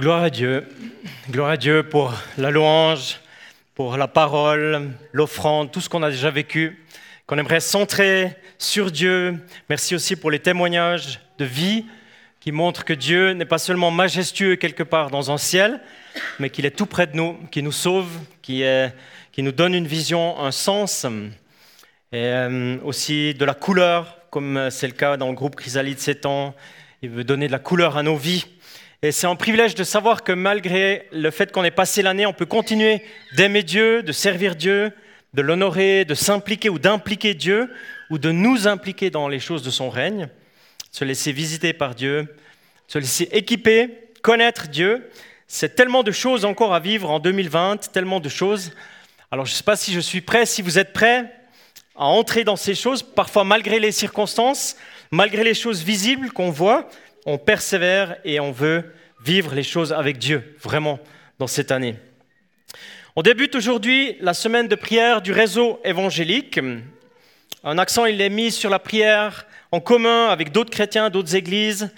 Gloire à Dieu. Gloire à Dieu pour la louange, pour la parole, l'offrande, tout ce qu'on a déjà vécu, qu'on aimerait centrer sur Dieu. Merci aussi pour les témoignages de vie qui montrent que Dieu n'est pas seulement majestueux quelque part dans un ciel, mais qu'il est tout près de nous, qui nous sauve, qui, nous donne une vision, un sens, et euh, aussi de la couleur, comme c'est le cas dans le groupe Chrysalide 7 ans. Il veut donner de la couleur à nos vies. Et c'est un privilège de savoir que malgré le fait qu'on ait passé l'année, on peut continuer d'aimer Dieu, de servir Dieu, de l'honorer, de s'impliquer ou d'impliquer Dieu, ou de nous impliquer dans les choses de son règne, se laisser visiter par Dieu, se laisser équiper, connaître Dieu. C'est tellement de choses encore à vivre en 2020, tellement de choses. Alors je ne sais pas si je suis prêt, si vous êtes prêts à entrer dans ces choses, parfois malgré les circonstances, malgré les choses visibles qu'on voit, on persévère et on veut vivre les choses avec Dieu, vraiment, dans cette année. On débute aujourd'hui la semaine de prière du réseau évangélique. Un accent, il est mis sur la prière en commun avec d'autres chrétiens, d'autres églises.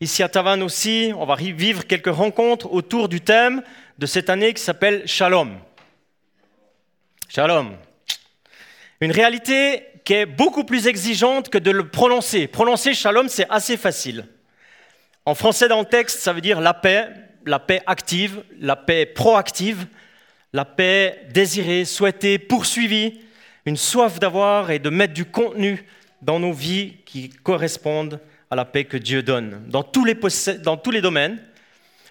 Ici à Tavannes aussi, on va vivre quelques rencontres autour du thème de cette année qui s'appelle Shalom. Shalom. Une réalité qui est beaucoup plus exigeante que de le prononcer. Prononcer Shalom, c'est assez facile. En français dans le texte, ça veut dire la paix, la paix active, la paix proactive, la paix désirée, souhaitée, poursuivie, une soif d'avoir et de mettre du contenu dans nos vies qui correspondent à la paix que Dieu donne, dans tous les, domaines.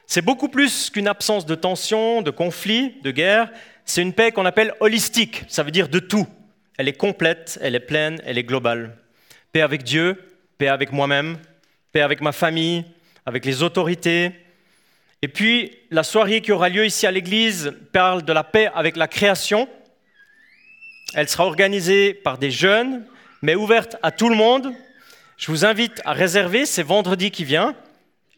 C'est beaucoup plus qu'une absence de tension, de conflit, de guerre. C'est une paix qu'on appelle holistique, ça veut dire de tout. Elle est complète, elle est pleine, elle est globale. Paix avec Dieu, paix avec moi-même, paix avec ma famille, avec les autorités. Et puis, la soirée qui aura lieu ici à l'église parle de la paix avec la création. Elle sera organisée par des jeunes, mais ouverte à tout le monde. Je vous invite à réserver, c'est vendredi qui vient.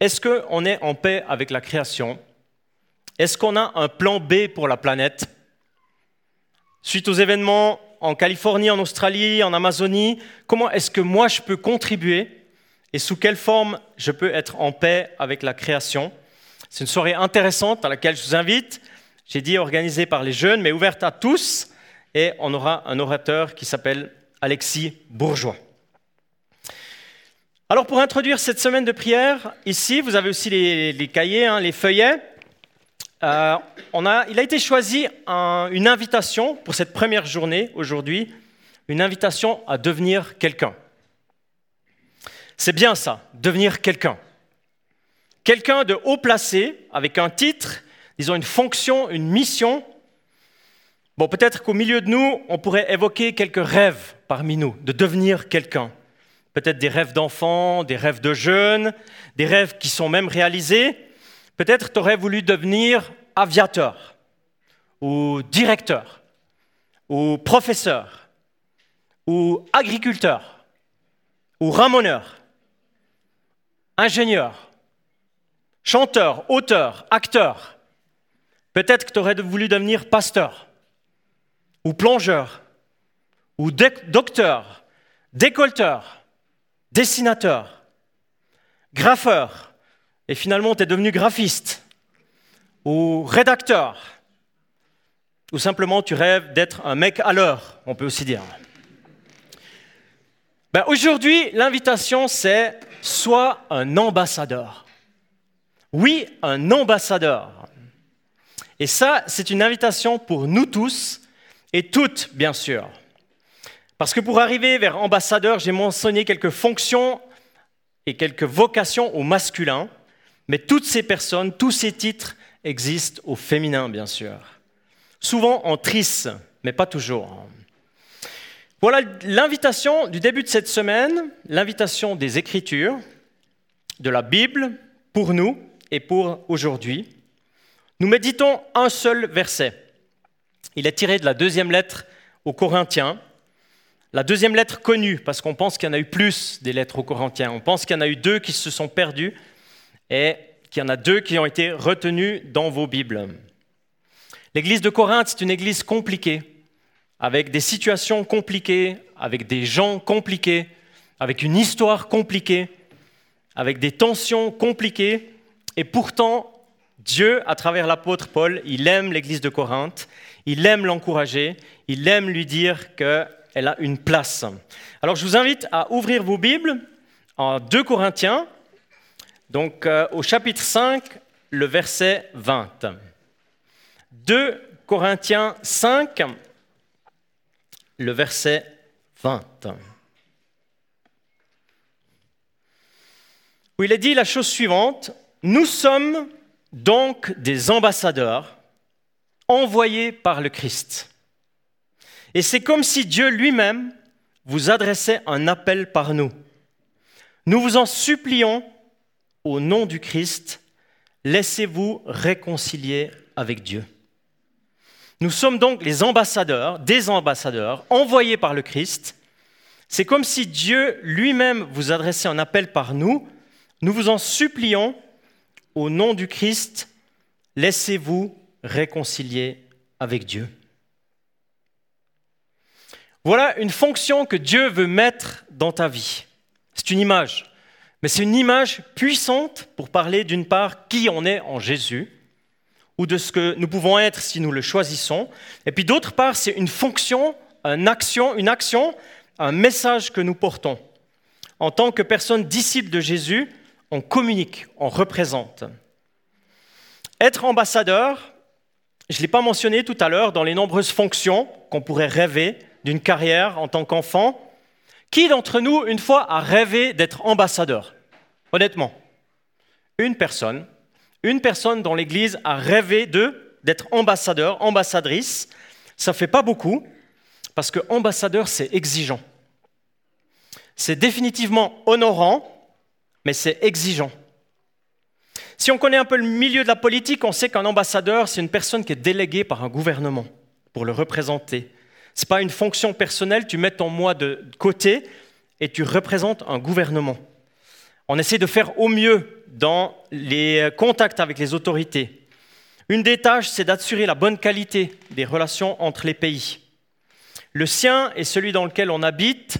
Est-ce qu'on est en paix avec la création? Est-ce qu'on a un plan B pour la planète? Suite aux événements en Californie, en Australie, en Amazonie, comment est-ce que moi je peux contribuer et sous quelle forme je peux être en paix avec la création? C'est une soirée intéressante à laquelle je vous invite. J'ai dit organisée par les jeunes, mais ouverte à tous. Et on aura un orateur qui s'appelle Alexis Bourgeois. Alors pour introduire cette semaine de prière, ici, vous avez aussi les, cahiers, hein, les feuillets. Euh, on a, il a été choisi une invitation pour cette première journée aujourd'hui, une invitation à devenir quelqu'un. C'est bien ça, devenir quelqu'un. Quelqu'un de haut placé, avec un titre, disons une fonction, une mission. Bon, peut-être qu'au milieu de nous, on pourrait évoquer quelques rêves parmi nous, de devenir quelqu'un. Peut-être des rêves d'enfants, des rêves de jeunes, des rêves qui sont même réalisés. Peut-être tu aurais voulu devenir aviateur, ou directeur, ou professeur, ou agriculteur, ou ramoneur ingénieur, chanteur, auteur, acteur. Peut-être que tu aurais voulu devenir pasteur, ou plongeur, ou docteur, décolteur, dessinateur, graffeur, et finalement tu es devenu graphiste, ou rédacteur, ou simplement tu rêves d'être un mec à l'heure, on peut aussi dire. Ben, Aujourd'hui, l'invitation, c'est Sois un ambassadeur. Oui, un ambassadeur. Et ça, c'est une invitation pour nous tous et toutes, bien sûr. Parce que pour arriver vers ambassadeur, j'ai mentionné quelques fonctions et quelques vocations au masculin, mais toutes ces personnes, tous ces titres existent au féminin, bien sûr. Souvent en trice, mais pas toujours. Voilà l'invitation du début de cette semaine, l'invitation des Écritures, de la Bible pour nous et pour aujourd'hui. Nous méditons un seul verset. Il est tiré de la deuxième lettre aux Corinthiens. La deuxième lettre connue, parce qu'on pense qu'il y en a eu plus des lettres aux Corinthiens. On pense qu'il y en a eu deux qui se sont perdues et qu'il y en a deux qui ont été retenues dans vos Bibles. L'église de Corinthe, c'est une église compliquée avec des situations compliquées, avec des gens compliqués, avec une histoire compliquée, avec des tensions compliquées. Et pourtant, Dieu, à travers l'apôtre Paul, il aime l'église de Corinthe, il aime l'encourager, il aime lui dire qu'elle a une place. Alors je vous invite à ouvrir vos Bibles en 2 Corinthiens, donc euh, au chapitre 5, le verset 20. 2 Corinthiens 5, le verset 20. Où il est dit la chose suivante, nous sommes donc des ambassadeurs envoyés par le Christ. Et c'est comme si Dieu lui-même vous adressait un appel par nous. Nous vous en supplions, au nom du Christ, laissez-vous réconcilier avec Dieu. Nous sommes donc les ambassadeurs, des ambassadeurs, envoyés par le Christ. C'est comme si Dieu lui-même vous adressait un appel par nous. Nous vous en supplions, au nom du Christ, laissez-vous réconcilier avec Dieu. Voilà une fonction que Dieu veut mettre dans ta vie. C'est une image, mais c'est une image puissante pour parler d'une part qui on est en Jésus, ou de ce que nous pouvons être si nous le choisissons, et puis d'autre part c'est une fonction, une action, une action, un message que nous portons. En tant que personne disciple de Jésus, on communique, on représente. Être ambassadeur, je ne l'ai pas mentionné tout à l'heure, dans les nombreuses fonctions qu'on pourrait rêver d'une carrière en tant qu'enfant, qui d'entre nous, une fois, a rêvé d'être ambassadeur? Honnêtement, une personne, une personne dans l'Église a rêvé d'être ambassadeur, ambassadrice. Ça fait pas beaucoup, parce que ambassadeur, c'est exigeant. C'est définitivement honorant, mais c'est exigeant. Si on connaît un peu le milieu de la politique, on sait qu'un ambassadeur, c'est une personne qui est déléguée par un gouvernement pour le représenter. Ce n'est pas une fonction personnelle, tu mets ton moi de côté et tu représentes un gouvernement. On essaie de faire au mieux dans les contacts avec les autorités. Une des tâches, c'est d'assurer la bonne qualité des relations entre les pays. Le sien est celui dans lequel on habite,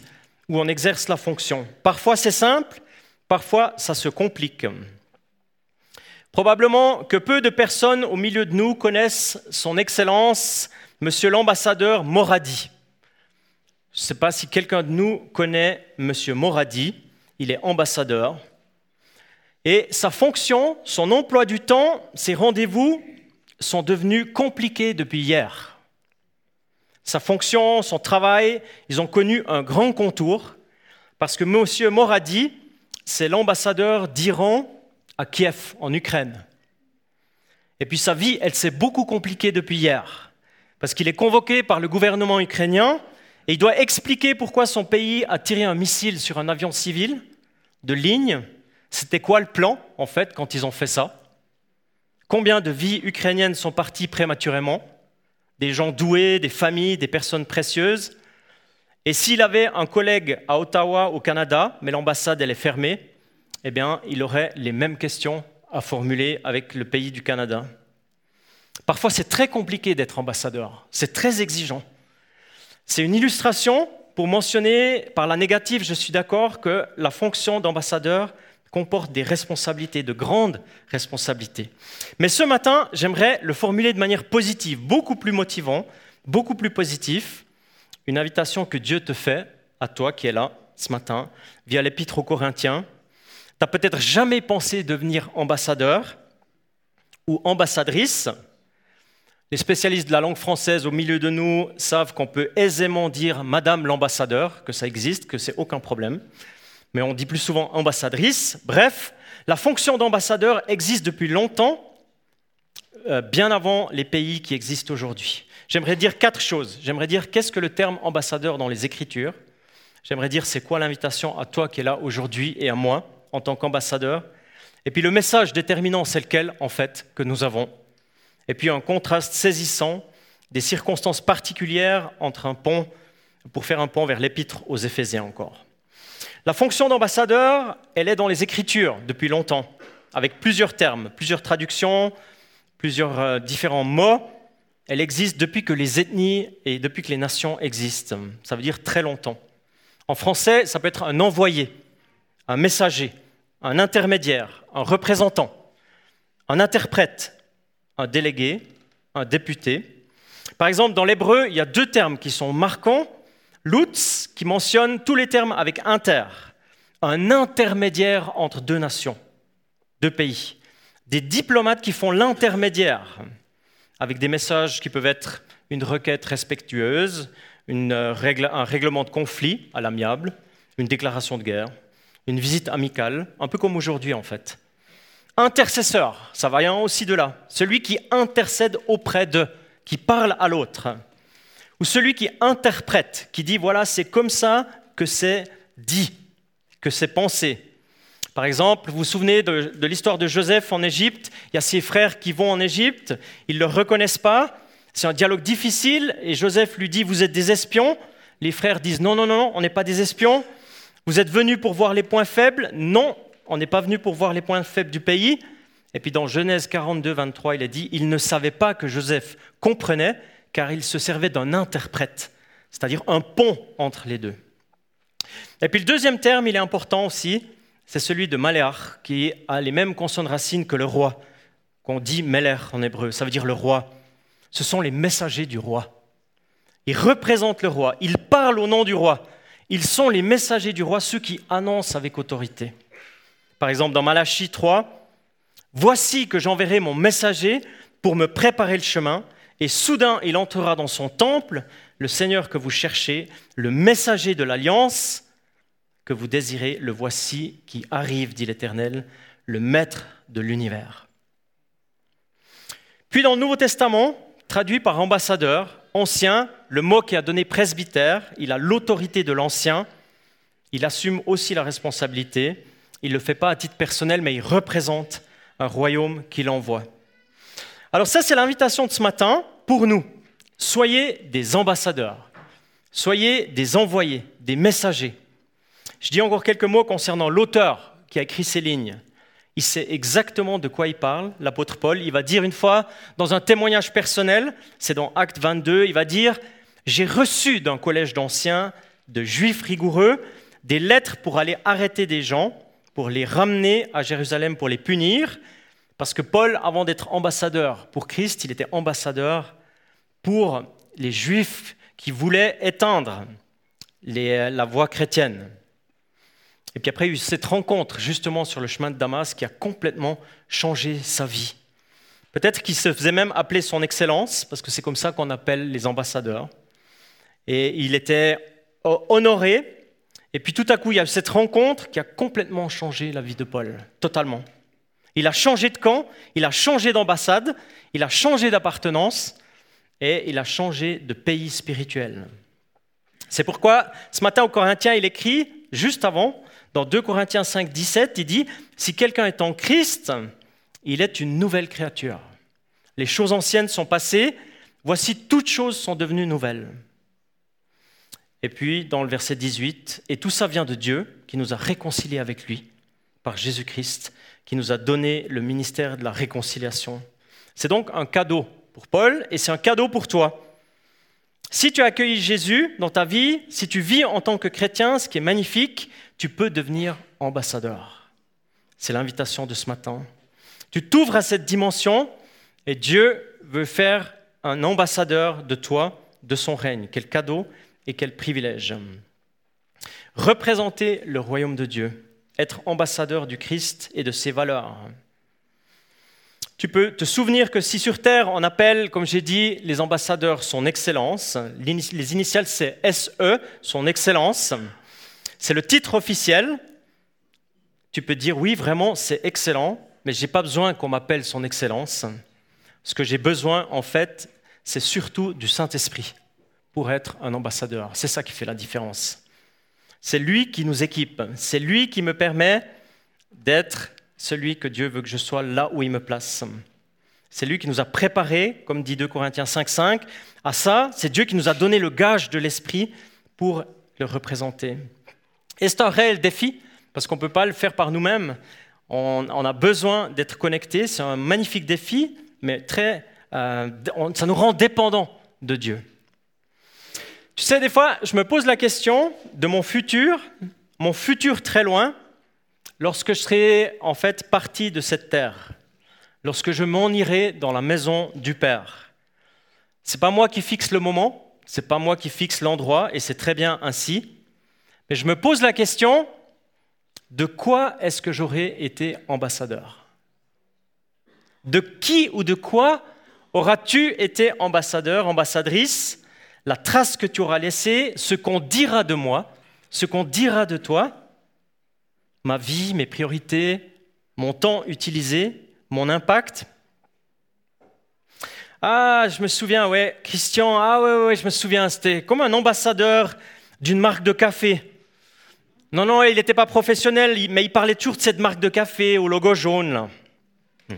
où on exerce la fonction. Parfois c'est simple, parfois ça se complique. Probablement que peu de personnes au milieu de nous connaissent son Excellence, Monsieur l'ambassadeur Moradi. Je ne sais pas si quelqu'un de nous connaît Monsieur Moradi. Il est ambassadeur. Et sa fonction, son emploi du temps, ses rendez-vous sont devenus compliqués depuis hier. Sa fonction, son travail, ils ont connu un grand contour parce que Monsieur Moradi, c'est l'ambassadeur d'Iran à Kiev, en Ukraine. Et puis sa vie, elle s'est beaucoup compliquée depuis hier, parce qu'il est convoqué par le gouvernement ukrainien et il doit expliquer pourquoi son pays a tiré un missile sur un avion civil de ligne. C'était quoi le plan, en fait, quand ils ont fait ça? Combien de vies ukrainiennes sont parties prématurément? Des gens doués, des familles, des personnes précieuses? Et s'il avait un collègue à Ottawa, au Canada, mais l'ambassade, elle est fermée, eh bien, il aurait les mêmes questions à formuler avec le pays du Canada. Parfois, c'est très compliqué d'être ambassadeur, c'est très exigeant. C'est une illustration pour mentionner par la négative, je suis d'accord, que la fonction d'ambassadeur comporte des responsabilités, de grandes responsabilités. Mais ce matin, j'aimerais le formuler de manière positive, beaucoup plus motivant, beaucoup plus positif, une invitation que Dieu te fait, à toi qui es là ce matin, via l'épître aux Corinthiens, tu n'as peut-être jamais pensé devenir ambassadeur ou ambassadrice. Les spécialistes de la langue française au milieu de nous savent qu'on peut aisément dire Madame l'ambassadeur, que ça existe, que c'est aucun problème. Mais on dit plus souvent ambassadrice. Bref, la fonction d'ambassadeur existe depuis longtemps, euh, bien avant les pays qui existent aujourd'hui. J'aimerais dire quatre choses. J'aimerais dire qu'est-ce que le terme ambassadeur dans les Écritures? J'aimerais dire c'est quoi l'invitation à toi qui es là aujourd'hui et à moi en tant qu'ambassadeur? Et puis le message déterminant, c'est lequel, en fait, que nous avons? Et puis un contraste saisissant des circonstances particulières entre un pont, pour faire un pont vers l'épître aux Éphésiens encore. La fonction d'ambassadeur, elle est dans les Écritures depuis longtemps, avec plusieurs termes, plusieurs traductions, plusieurs euh, différents mots. Elle existe depuis que les ethnies et depuis que les nations existent. Ça veut dire très longtemps. En français, ça peut être un envoyé, un messager, un intermédiaire, un représentant, un interprète, un délégué, un député. Par exemple, dans l'hébreu, il y a deux termes qui sont marquants. Lutz, qui mentionne tous les termes avec inter, un intermédiaire entre deux nations, deux pays. Des diplomates qui font l'intermédiaire, avec des messages qui peuvent être une requête respectueuse, euh, un règlement de conflit à l'amiable, une déclaration de guerre, une visite amicale, un peu comme aujourd'hui en fait. Intercesseur, ça va aussi de là, celui qui intercède auprès de, qui parle à l'autre. Ou celui qui interprète, qui dit voilà, c'est comme ça que c'est dit, que c'est pensé. Par exemple, vous vous souvenez de, de l'histoire de Joseph en Égypte? Il y a ses frères qui vont en Égypte, ils ne le reconnaissent pas, c'est un dialogue difficile et Joseph lui dit, vous êtes des espions? Les frères disent, non, non, non, on n'est pas des espions. Vous êtes venus pour voir les points faibles? Non, on n'est pas venus pour voir les points faibles du pays. Et puis dans Genèse 42, 23, il est dit, il ne savait pas que Joseph comprenait car il se servait d'un interprète, c'est-à-dire un pont entre les deux. Et puis le deuxième terme, il est important aussi, c'est celui de Maléach, qui a les mêmes consonnes racines que le roi, qu'on dit Meler en hébreu, ça veut dire le roi ce sont les messagers du roi. Ils représentent le roi, ils parlent au nom du roi. Ils sont les messagers du roi, ceux qui annoncent avec autorité. Par exemple, dans Malachie 3, Voici que j'enverrai mon messager pour me préparer le chemin, et soudain il entrera dans son temple, le Seigneur que vous cherchez, le messager de l'alliance que vous désirez, le voici qui arrive, dit l'Éternel, le Maître de l'univers. Puis dans le Nouveau Testament, traduit par ambassadeur. Ancien, le mot qui a donné presbytère, il a l'autorité de l'ancien, il assume aussi la responsabilité, il ne le fait pas à titre personnel, mais il représente un royaume qu'il envoie. Alors ça, c'est l'invitation de ce matin pour nous. Soyez des ambassadeurs, soyez des envoyés, des messagers. Je dis encore quelques mots concernant l'auteur qui a écrit ces lignes il sait exactement de quoi il parle, l'apôtre Paul. Il va dire une fois, dans un témoignage personnel, c'est dans Acte 22, il va dire, j'ai reçu d'un collège d'anciens, de juifs rigoureux, des lettres pour aller arrêter des gens, pour les ramener à Jérusalem pour les punir, parce que Paul, avant d'être ambassadeur pour Christ, il était ambassadeur pour les juifs qui voulaient éteindre la voie chrétienne. Et puis après, il y a eu cette rencontre justement sur le chemin de Damas qui a complètement changé sa vie. Peut-être qu'il se faisait même appeler son Excellence, parce que c'est comme ça qu'on appelle les ambassadeurs. Et il était honoré. Et puis tout à coup, il y a cette rencontre qui a complètement changé la vie de Paul, totalement. Il a changé de camp, il a changé d'ambassade, il a changé d'appartenance et il a changé de pays spirituel. C'est pourquoi ce matin au Corinthiens, il écrit, juste avant, dans 2 Corinthiens 5, 17, il dit, si quelqu'un est en Christ, il est une nouvelle créature. Les choses anciennes sont passées, voici toutes choses sont devenues nouvelles. Et puis dans le verset 18, et tout ça vient de Dieu qui nous a réconciliés avec lui par Jésus-Christ, qui nous a donné le ministère de la réconciliation. C'est donc un cadeau pour Paul et c'est un cadeau pour toi. Si tu as Jésus dans ta vie, si tu vis en tant que chrétien, ce qui est magnifique, tu peux devenir ambassadeur. C'est l'invitation de ce matin. Tu t'ouvres à cette dimension et Dieu veut faire un ambassadeur de toi, de son règne. Quel cadeau et quel privilège. Représenter le royaume de Dieu, être ambassadeur du Christ et de ses valeurs. Tu peux te souvenir que si sur Terre on appelle, comme j'ai dit, les ambassadeurs son excellence, les initiales c'est SE, son excellence, c'est le titre officiel. Tu peux dire oui, vraiment, c'est excellent, mais je n'ai pas besoin qu'on m'appelle son excellence. Ce que j'ai besoin, en fait, c'est surtout du Saint-Esprit pour être un ambassadeur. C'est ça qui fait la différence. C'est lui qui nous équipe, c'est lui qui me permet d'être celui que Dieu veut que je sois là où il me place. C'est lui qui nous a préparés, comme dit 2 Corinthiens 5.5, à ça. C'est Dieu qui nous a donné le gage de l'Esprit pour le représenter. Et c'est un réel défi, parce qu'on ne peut pas le faire par nous-mêmes. On, a besoin d'être connectés. C'est un magnifique défi, mais très, euh, ça nous rend dépendants de Dieu. Tu sais, des fois, je me pose la question de mon futur, mon futur très loin, lorsque je serai en fait parti de cette terre. lorsque je m'en irai dans la maison du Père. C'est pas moi qui fixe le moment, c'est pas moi qui fixe l'endroit, et c'est très bien ainsi. Mais je me pose la question de quoi est-ce que j'aurais été ambassadeur? De qui ou de quoi auras-tu été ambassadeur, ambassadrice? La trace que tu auras laissée, ce qu'on dira de moi, ce qu'on dira de toi, ma vie, mes priorités, mon temps utilisé, mon impact. Ah, je me souviens, ouais, Christian, ah ouais, ouais, je me souviens, c'était comme un ambassadeur d'une marque de café. Non, non, il n'était pas professionnel, mais il parlait toujours de cette marque de café au logo jaune. Hmm.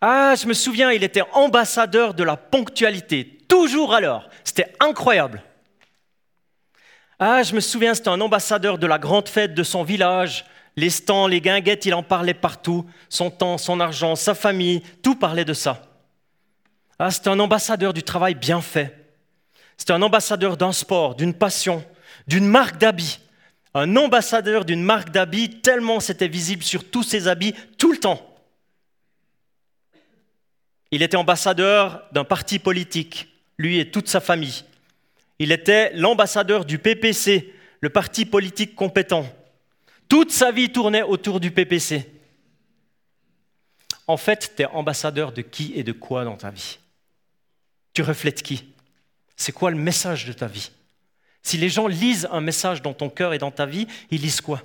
Ah, je me souviens, il était ambassadeur de la ponctualité, toujours l'heure. C'était incroyable. Ah, je me souviens, c'était un ambassadeur de la grande fête de son village. Les stands, les guinguettes, il en parlait partout. Son temps, son argent, sa famille, tout parlait de ça. Ah, c'était un ambassadeur du travail bien fait. C'était un ambassadeur d'un sport, d'une passion, d'une marque d'habits. Un ambassadeur d'une marque d'habits, tellement c'était visible sur tous ses habits tout le temps. Il était ambassadeur d'un parti politique, lui et toute sa famille. Il était l'ambassadeur du PPC, le parti politique compétent. Toute sa vie tournait autour du PPC. En fait, tu es ambassadeur de qui et de quoi dans ta vie? Tu reflètes qui? C'est quoi le message de ta vie? Si les gens lisent un message dans ton cœur et dans ta vie, ils lisent quoi?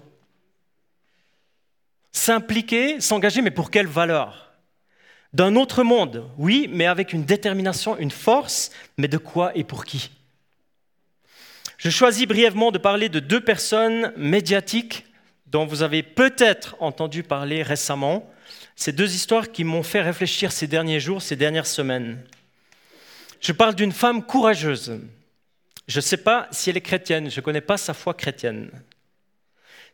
S'impliquer, s'engager, mais pour quelle valeur? D'un autre monde, oui, mais avec une détermination, une force, mais de quoi et pour qui? Je choisis brièvement de parler de deux personnes médiatiques dont vous avez peut-être entendu parler récemment. Ces deux histoires qui m'ont fait réfléchir ces derniers jours, ces dernières semaines. Je parle d'une femme courageuse. Je ne sais pas si elle est chrétienne, je ne connais pas sa foi chrétienne.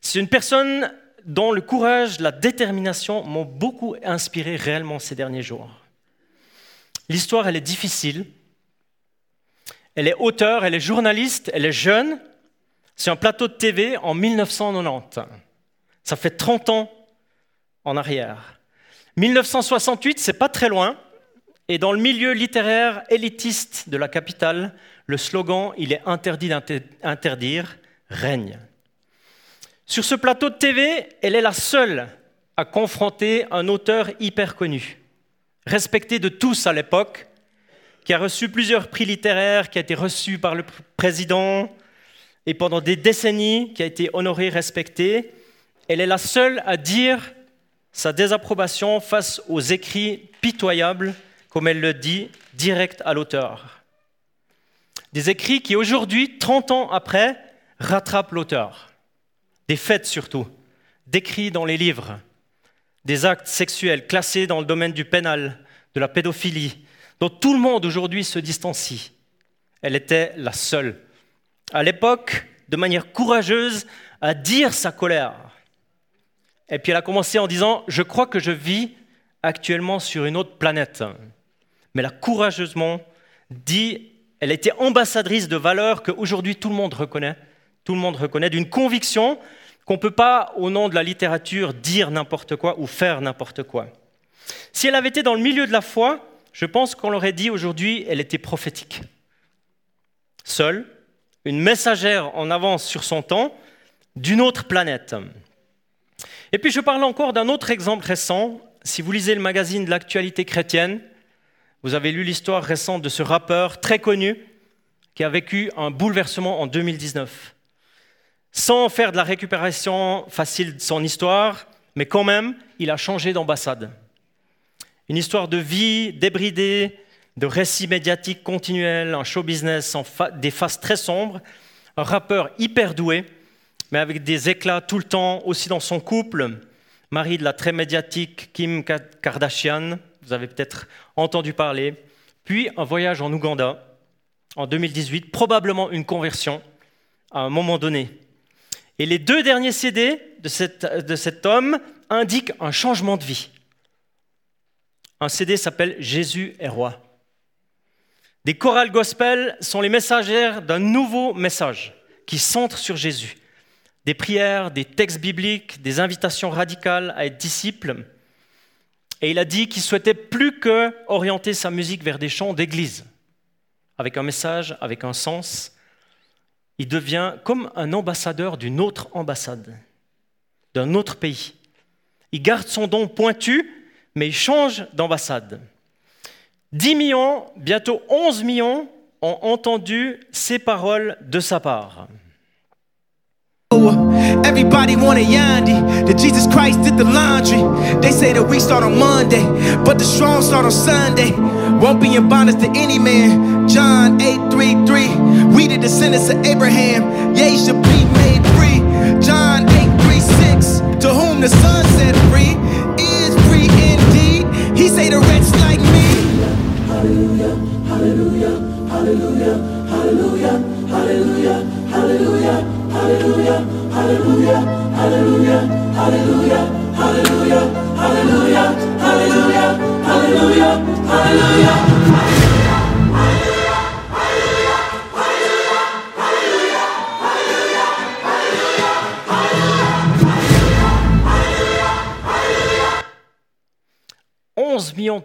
C'est une personne dont le courage, la détermination m'ont beaucoup inspiré réellement ces derniers jours. L'histoire, elle est difficile, elle est auteure, elle est journaliste, elle est jeune. C'est un plateau de TV en 1990. Ça fait 30 ans en arrière. 1968, c'est pas très loin. Et dans le milieu littéraire élitiste de la capitale, le slogan Il est interdit d'interdire règne. Sur ce plateau de TV, elle est la seule à confronter un auteur hyper connu, respecté de tous à l'époque, qui a reçu plusieurs prix littéraires, qui a été reçu par le président, et pendant des décennies, qui a été honoré, respecté. Elle est la seule à dire sa désapprobation face aux écrits pitoyables, comme elle le dit, direct à l'auteur. Des écrits qui aujourd'hui, 30 ans après, rattrapent l'auteur. Des faits surtout, décrits dans les livres, des actes sexuels classés dans le domaine du pénal, de la pédophilie, dont tout le monde aujourd'hui se distancie. Elle était la seule, à l'époque, de manière courageuse, à dire sa colère. Et puis elle a commencé en disant, je crois que je vis actuellement sur une autre planète. Mais elle a courageusement dit, elle était ambassadrice de valeurs qu'aujourd'hui tout le monde reconnaît, tout le monde reconnaît, d'une conviction qu'on ne peut pas, au nom de la littérature, dire n'importe quoi ou faire n'importe quoi. Si elle avait été dans le milieu de la foi, je pense qu'on l'aurait dit aujourd'hui, elle était prophétique. Seule, une messagère en avance sur son temps, d'une autre planète. Et puis je parle encore d'un autre exemple récent. Si vous lisez le magazine de l'actualité chrétienne, vous avez lu l'histoire récente de ce rappeur très connu qui a vécu un bouleversement en 2019. Sans faire de la récupération facile de son histoire, mais quand même, il a changé d'ambassade. Une histoire de vie débridée, de récits médiatiques continuels, un show business en des faces très sombres, un rappeur hyper doué, mais avec des éclats tout le temps, aussi dans son couple, mari de la très médiatique Kim Kardashian, vous avez peut-être entendu parler, puis un voyage en Ouganda en 2018, probablement une conversion à un moment donné. Et les deux derniers CD de, de cet homme indiquent un changement de vie. Un CD s'appelle Jésus est roi. Des chorales gospel sont les messagères d'un nouveau message qui centre sur Jésus. Des prières, des textes bibliques, des invitations radicales à être disciples. Et il a dit qu'il souhaitait plus que orienter sa musique vers des chants d'église, avec un message, avec un sens. Il devient comme un ambassadeur d'une autre ambassade, d'un autre pays. Il garde son don pointu, mais il change d'ambassade. 10 millions, bientôt 11 millions ont entendu ces paroles de sa part. Everybody Jesus Christ did the laundry. They say start on Monday, but the strong start on Sunday. Won't be in bondage to any man. John 8 3 3. We the descendants of Abraham. Yea, should be made free. John 8 3 6. To whom the Son set free is free indeed. He say the wretch like me. Hallelujah, hallelujah, hallelujah, hallelujah, hallelujah, hallelujah, hallelujah, hallelujah, hallelujah, hallelujah,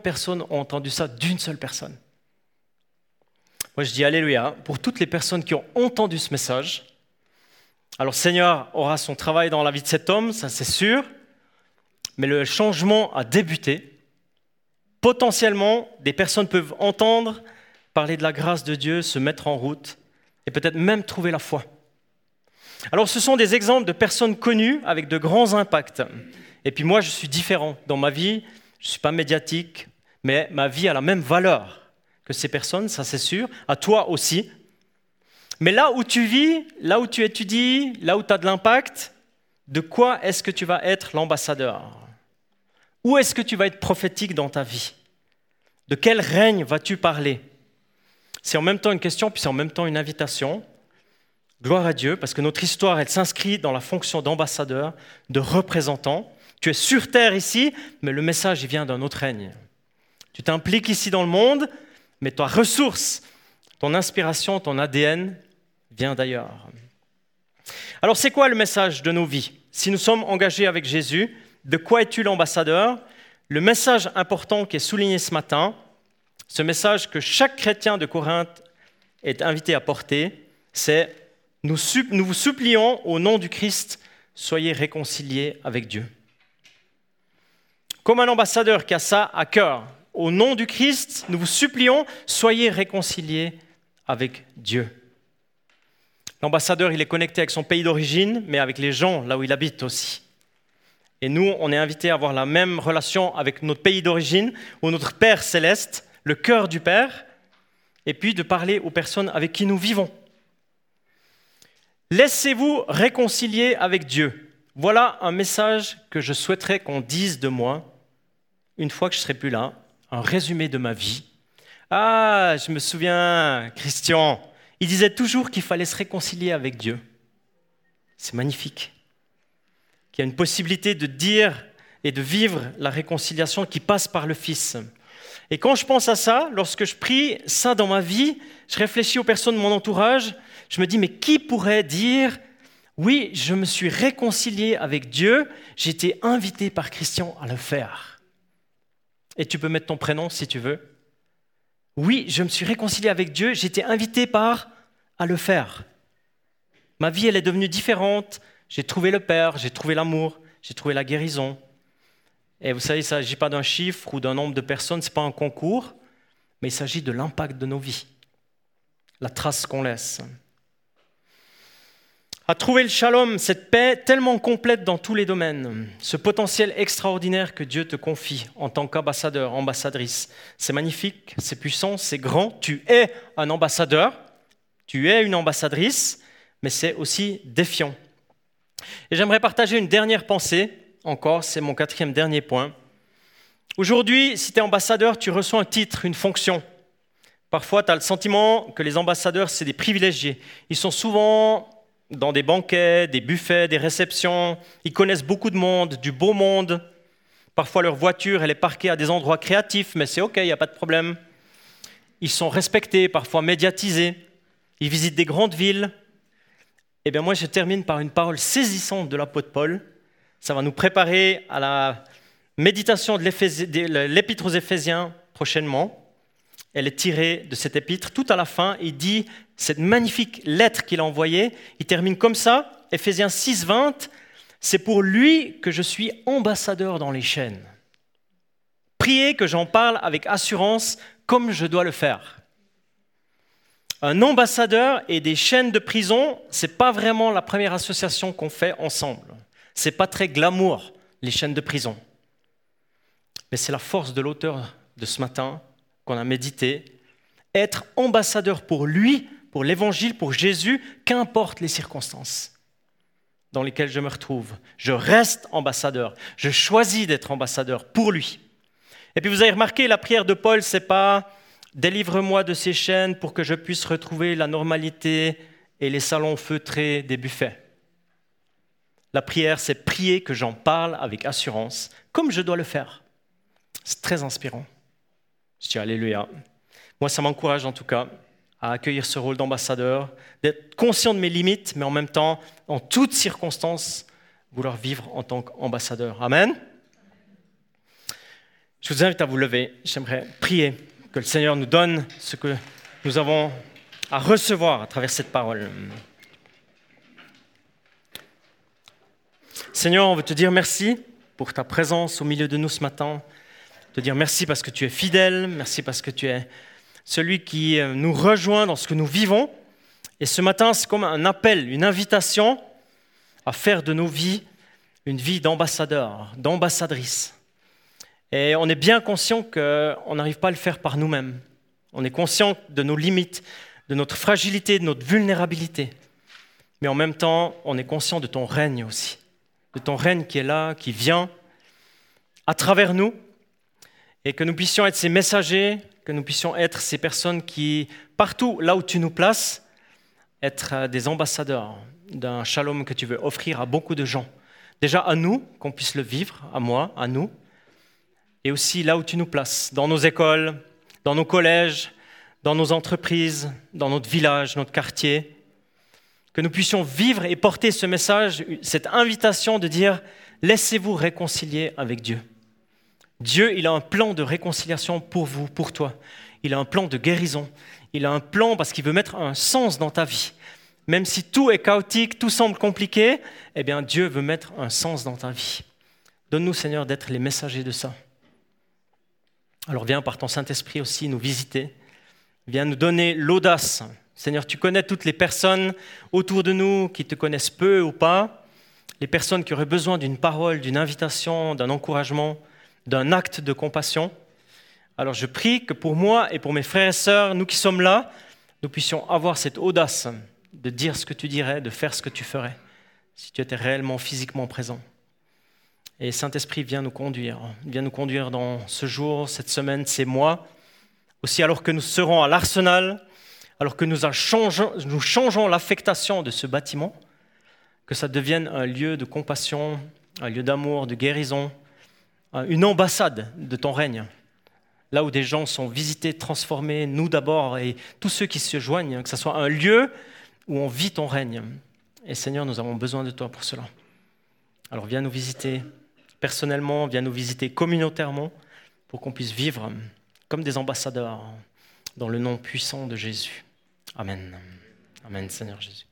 personnes ont entendu ça d'une seule personne. Moi, je dis Alléluia pour toutes les personnes qui ont entendu ce message. Alors, Seigneur aura son travail dans la vie de cet homme, ça c'est sûr, mais le changement a débuté. Potentiellement, des personnes peuvent entendre parler de la grâce de Dieu, se mettre en route et peut-être même trouver la foi. Alors, ce sont des exemples de personnes connues avec de grands impacts. Et puis moi, je suis différent. Dans ma vie, je ne suis pas médiatique, mais ma vie a la même valeur que ces personnes, ça c'est sûr, à toi aussi. Mais là où tu vis, là où tu étudies, là où tu as de l'impact, de quoi est-ce que tu vas être l'ambassadeur? Où est-ce que tu vas être prophétique dans ta vie? De quel règne vas-tu parler? C'est en même temps une question, puis c'est en même temps une invitation. Gloire à Dieu, parce que notre histoire, elle s'inscrit dans la fonction d'ambassadeur, de représentant. Tu es sur terre ici, mais le message, il vient d'un autre règne. Tu t'impliques ici dans le monde, mais ta ressource, ton inspiration, ton ADN vient d'ailleurs. Alors c'est quoi le message de nos vies? Si nous sommes engagés avec Jésus, de quoi es-tu l'ambassadeur? Le message important qui est souligné ce matin, ce message que chaque chrétien de Corinthe est invité à porter, c'est nous, vous supplions au nom du Christ, soyez réconciliés avec Dieu. Comme un ambassadeur qui a ça à cœur, au nom du Christ, nous vous supplions, soyez réconciliés avec Dieu. L'ambassadeur, il est connecté avec son pays d'origine, mais avec les gens là où il habite aussi. Et nous, on est invités à avoir la même relation avec notre pays d'origine, ou notre Père céleste, le cœur du Père, et puis de parler aux personnes avec qui nous vivons. Laissez-vous réconcilier avec Dieu. Voilà un message que je souhaiterais qu'on dise de moi une fois que je serai plus là, un résumé de ma vie. Ah, je me souviens, Christian, il disait toujours qu'il fallait se réconcilier avec Dieu. C'est magnifique. Qu'il y a une possibilité de dire et de vivre la réconciliation qui passe par le Fils. Et quand je pense à ça, lorsque je prie ça dans ma vie, je réfléchis aux personnes de mon entourage, je me dis, mais qui pourrait dire, oui, je me suis réconcilié avec Dieu, j'ai été invité par Christian à le faire. Et tu peux mettre ton prénom si tu veux. Oui, je me suis réconcilié avec Dieu, été invité par à le faire. Ma vie, elle est devenue différente. J'ai trouvé le Père, j'ai trouvé l'amour, j'ai trouvé la guérison. Et vous savez, il ne s'agit pas d'un chiffre ou d'un nombre de personnes, ce n'est pas un concours, mais il s'agit de l'impact de nos vies, la trace qu'on laisse à trouver le shalom, cette paix tellement complète dans tous les domaines, ce potentiel extraordinaire que Dieu te confie en tant qu'ambassadeur, ambassadrice. C'est magnifique, c'est puissant, c'est grand. Tu es un ambassadeur, tu es une ambassadrice, mais c'est aussi défiant. Et j'aimerais partager une dernière pensée, encore, c'est mon quatrième dernier point. Aujourd'hui, si tu es ambassadeur, tu reçois un titre, une fonction. Parfois, tu as le sentiment que les ambassadeurs, c'est des privilégiés. Ils sont souvent dans des banquets, des buffets, des réceptions. Ils connaissent beaucoup de monde, du beau monde. Parfois, leur voiture, elle est parquée à des endroits créatifs, mais c'est OK, il n'y a pas de problème. Ils sont respectés, parfois médiatisés. Ils visitent des grandes villes. Eh bien, moi, je termine par une parole saisissante de l'apôtre Paul. Ça va nous préparer à la, méditation de l'épître aux Éphésiens prochainement. Elle est tirée de cet épître. Tout à la fin, il dit cette magnifique lettre qu'il a envoyée. Il termine comme ça, Éphésiens 6, 20. C'est pour lui que je suis ambassadeur dans les chaînes. Priez que j'en parle avec assurance comme je dois le faire. Un ambassadeur et des chaînes de prison, ce n'est pas vraiment la première association qu'on fait ensemble. Ce n'est pas très glamour, les chaînes de prison. Mais c'est la force de l'auteur de ce matin qu'on a médité. Être ambassadeur pour lui, pour l'évangile, pour Jésus, qu'importe les circonstances dans lesquelles je me retrouve. Je reste ambassadeur. Je choisis d'être ambassadeur pour lui. Et puis vous avez remarqué, la prière de Paul, c'est pas délivre-moi de ces chaînes pour que je puisse retrouver la normalité et les salons feutrés des buffets. La prière, c'est prier que j'en parle avec assurance, comme je dois le faire. C'est très inspirant. Je dis Alléluia. Moi, ça m'encourage en tout cas à accueillir ce rôle d'ambassadeur, d'être conscient de mes limites, mais en même temps, en toutes circonstances, vouloir vivre en tant qu'ambassadeur. Amen. Je vous invite à vous lever. J'aimerais prier que le Seigneur nous donne ce que nous avons à recevoir à travers cette parole. Seigneur, on veut te dire merci pour ta présence au milieu de nous ce matin. Te dire merci parce que tu es fidèle, merci parce que tu es celui qui euh, nous rejoint dans ce que nous vivons. Et ce matin, c'est comme un appel, une invitation à faire de nos vies une vie d'ambassadeur, d'ambassadrice. Et on est bien conscient qu'on n'arrive pas à le faire par nous-mêmes. On est conscient de nos limites, de notre fragilité, de notre vulnérabilité. Mais en même temps, on est conscient de ton règne aussi, de ton règne qui est là, qui vient à travers nous, et que nous puissions être ces messagers, que nous puissions être ces personnes qui, partout là où tu nous places, être des ambassadeurs d'un shalom que tu veux offrir à beaucoup de gens. Déjà à nous, qu'on puisse le vivre, à moi, à nous, et aussi là où tu nous places, dans nos écoles, dans nos collèges, dans nos entreprises, dans notre village, notre quartier, que nous puissions vivre et porter ce message, cette invitation de dire, laissez-vous réconcilier avec Dieu. Dieu, il a un plan de réconciliation pour vous, pour toi. Il a un plan de guérison. Il a un plan parce qu'il veut mettre un sens dans ta vie. Même si tout est chaotique, tout semble compliqué, eh bien Dieu veut mettre un sens dans ta vie. Donne-nous, Seigneur, d'être les messagers de ça. Alors viens par ton Saint-Esprit aussi nous visiter. Viens nous donner l'audace. Seigneur, tu connais toutes les personnes autour de nous qui te connaissent peu ou pas, les personnes qui auraient besoin d'une parole, d'une invitation, d'un encouragement, d'un acte de compassion. Alors je prie que pour moi et pour mes frères et sœurs, nous qui sommes là, nous puissions avoir cette audace de dire ce que tu dirais, de faire ce que tu ferais, si tu étais réellement physiquement présent. Et Saint-Esprit vient nous conduire, vient nous conduire dans ce jour, cette semaine, ces mois. Aussi alors que nous serons à l'Arsenal, alors que nous changeons, nous changeons l'affectation de ce bâtiment, que ça devienne un lieu de compassion, un lieu d'amour, de guérison, une ambassade de ton règne. Là où des gens sont visités, transformés, nous d'abord, et tous ceux qui se joignent, que ce soit un lieu où on vit ton règne. Et Seigneur, nous avons besoin de toi pour cela. Alors viens nous visiter personnellement, viens nous visiter communautairement pour qu'on puisse vivre comme des ambassadeurs dans le nom puissant de Jésus. Amen. Amen, Seigneur Jésus.